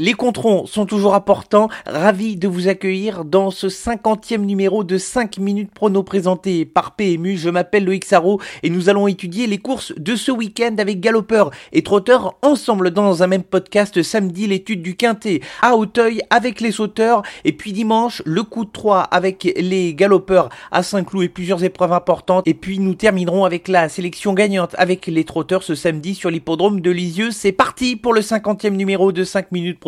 Les controns sont toujours importants. Ravi de vous accueillir dans ce cinquantième numéro de 5 minutes prono présenté par PMU. Je m'appelle Loïc Sarro et nous allons étudier les courses de ce week-end avec galopeurs et trotteurs ensemble dans un même podcast. Samedi, l'étude du quintet à Hauteuil avec les sauteurs et puis dimanche, le coup de 3 avec les galopeurs à Saint-Cloud et plusieurs épreuves importantes. Et puis nous terminerons avec la sélection gagnante avec les trotteurs ce samedi sur l'hippodrome de Lisieux. C'est parti pour le cinquantième numéro de 5 minutes prono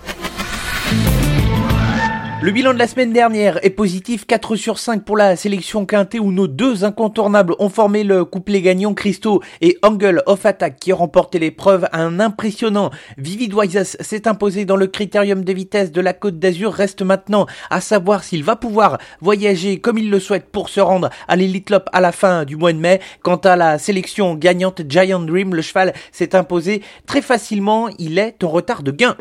Le bilan de la semaine dernière est positif, 4 sur 5 pour la sélection quintée où nos deux incontournables ont formé le couplet gagnant Christo et Angle of Attack qui ont remporté l'épreuve. Un impressionnant Vivid Wises s'est imposé dans le critérium de vitesse de la Côte d'Azur. Reste maintenant à savoir s'il va pouvoir voyager comme il le souhaite pour se rendre à l'Elite Lop à la fin du mois de mai. Quant à la sélection gagnante Giant Dream, le cheval s'est imposé très facilement. Il est en retard de gain.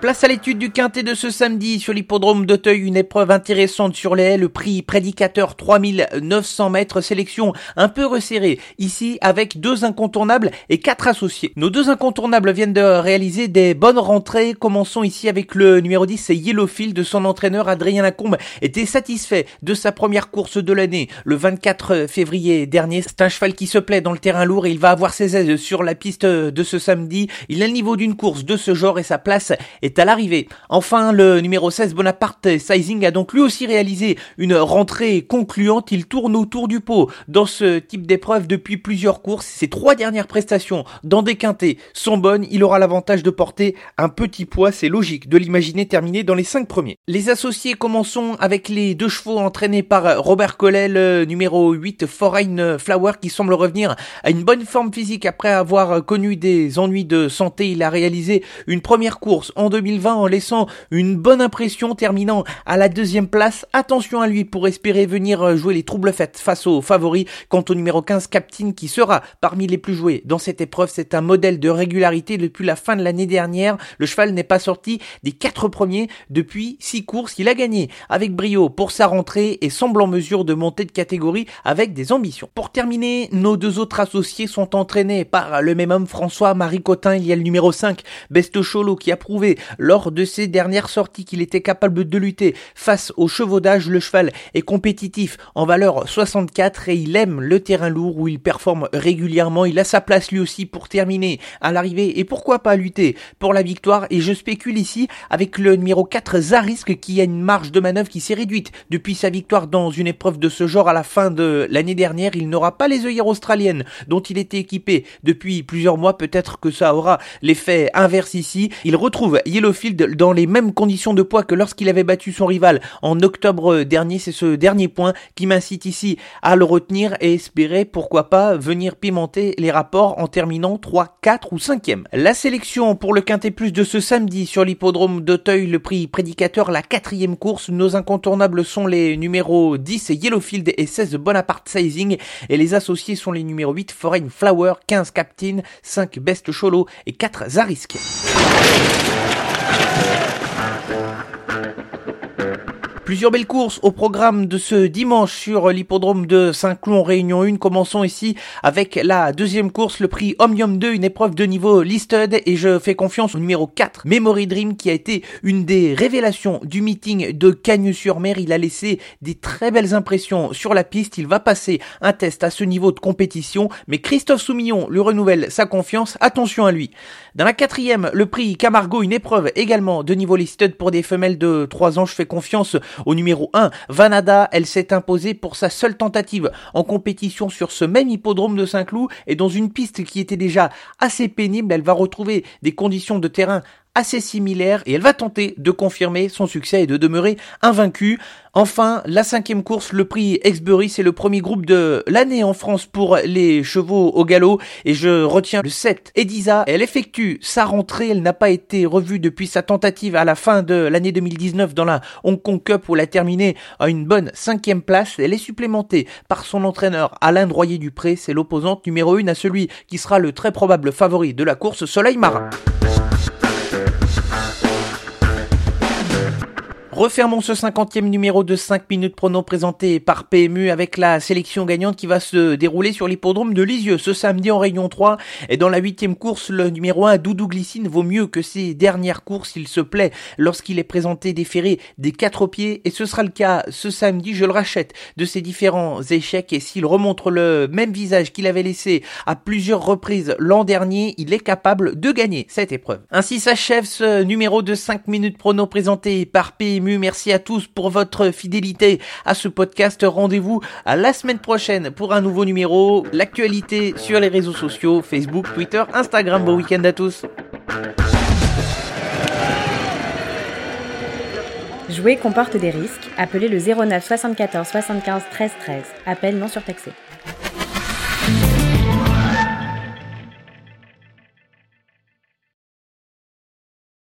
Place à l'étude du quintet de ce samedi sur l'hippodrome d'Auteuil, une épreuve intéressante sur les haies, le prix prédicateur 3900 mètres, sélection un peu resserrée, ici avec deux incontournables et quatre associés. Nos deux incontournables viennent de réaliser des bonnes rentrées, commençons ici avec le numéro 10, c'est Yellowfield, de son entraîneur Adrien Lacombe, était satisfait de sa première course de l'année, le 24 février dernier, c'est un cheval qui se plaît dans le terrain lourd et il va avoir ses aises sur la piste de ce samedi, il a le niveau d'une course de ce genre et sa place est à l'arrivée. Enfin, le numéro 16 Bonaparte Sizing a donc lui aussi réalisé une rentrée concluante. Il tourne autour du pot dans ce type d'épreuve depuis plusieurs courses. Ses trois dernières prestations dans des quintés sont bonnes. Il aura l'avantage de porter un petit poids. C'est logique de l'imaginer terminer dans les cinq premiers. Les associés commençons avec les deux chevaux entraînés par Robert Collet, le numéro 8 Foreign Flower qui semble revenir à une bonne forme physique après avoir connu des ennuis de santé. Il a réalisé une première course en 2020 en laissant une bonne impression terminant à la deuxième place. Attention à lui pour espérer venir jouer les troubles faites face aux favoris. Quant au numéro 15 Captain qui sera parmi les plus joués dans cette épreuve, c'est un modèle de régularité depuis la fin de l'année dernière. Le cheval n'est pas sorti des quatre premiers depuis six courses. Il a gagné avec brio pour sa rentrée et semble en mesure de monter de catégorie avec des ambitions. Pour terminer, nos deux autres associés sont entraînés par le même homme François-Marie Cotin. Il y a le numéro 5 Best Cholo qui a prouvé lors de ses dernières sorties qu'il était capable de lutter face au chevaudage. Le cheval est compétitif en valeur 64 et il aime le terrain lourd où il performe régulièrement. Il a sa place lui aussi pour terminer à l'arrivée et pourquoi pas lutter pour la victoire? Et je spécule ici avec le numéro 4 Zarisk qui a une marge de manœuvre qui s'est réduite depuis sa victoire dans une épreuve de ce genre à la fin de l'année dernière. Il n'aura pas les œillères australiennes dont il était équipé depuis plusieurs mois. Peut-être que ça aura l'effet inverse ici. Il retrouve Yellowfield dans les mêmes conditions de poids que lorsqu'il avait battu son rival en octobre dernier. C'est ce dernier point qui m'incite ici à le retenir et espérer pourquoi pas venir pimenter les rapports en terminant 3, 4 ou 5e. La sélection pour le Quintet Plus de ce samedi sur l'hippodrome d'Auteuil, le prix prédicateur, la quatrième course. Nos incontournables sont les numéros 10 Yellowfield et 16 Bonaparte Sizing et les associés sont les numéros 8 Foreign Flower, 15 Captain, 5 Best Cholo et 4 Zarisk. Thank you. Plusieurs belles courses au programme de ce dimanche sur l'hippodrome de Saint-Cloud Réunion 1. Commençons ici avec la deuxième course, le prix Omnium 2, une épreuve de niveau listed et je fais confiance au numéro 4, Memory Dream qui a été une des révélations du meeting de Cagnes-sur-Mer. Il a laissé des très belles impressions sur la piste. Il va passer un test à ce niveau de compétition, mais Christophe Soumillon lui renouvelle sa confiance. Attention à lui. Dans la quatrième, le prix Camargo, une épreuve également de niveau listed pour des femelles de 3 ans. Je fais confiance au numéro 1, Vanada, elle s'est imposée pour sa seule tentative en compétition sur ce même hippodrome de Saint-Cloud et dans une piste qui était déjà assez pénible, elle va retrouver des conditions de terrain assez similaire et elle va tenter de confirmer son succès et de demeurer invaincue. Enfin, la cinquième course, le prix Exbury, c'est le premier groupe de l'année en France pour les chevaux au galop et je retiens le 7. Ediza, elle effectue sa rentrée, elle n'a pas été revue depuis sa tentative à la fin de l'année 2019 dans la Hong Kong Cup où elle a terminé à une bonne cinquième place. Elle est supplémentée par son entraîneur Alain Droyer-Dupré, c'est l'opposante numéro 1 à celui qui sera le très probable favori de la course Soleil Marin. Refermons ce cinquantième numéro de 5 minutes prono présenté par PMU avec la sélection gagnante qui va se dérouler sur l'hippodrome de Lisieux ce samedi en Réunion 3. Et dans la huitième course, le numéro 1, Doudou Glycine, vaut mieux que ses dernières courses, il se plaît, lorsqu'il est présenté déféré des quatre pieds. Et ce sera le cas ce samedi, je le rachète, de ses différents échecs. Et s'il remontre le même visage qu'il avait laissé à plusieurs reprises l'an dernier, il est capable de gagner cette épreuve. Ainsi s'achève ce numéro de 5 minutes prono présenté par PMU Merci à tous pour votre fidélité à ce podcast. Rendez-vous à la semaine prochaine pour un nouveau numéro. L'actualité sur les réseaux sociaux, Facebook, Twitter, Instagram. Bon week-end à tous. Jouer comporte des risques. Appelez le 09 74 75 13 13. Appel non surtaxé.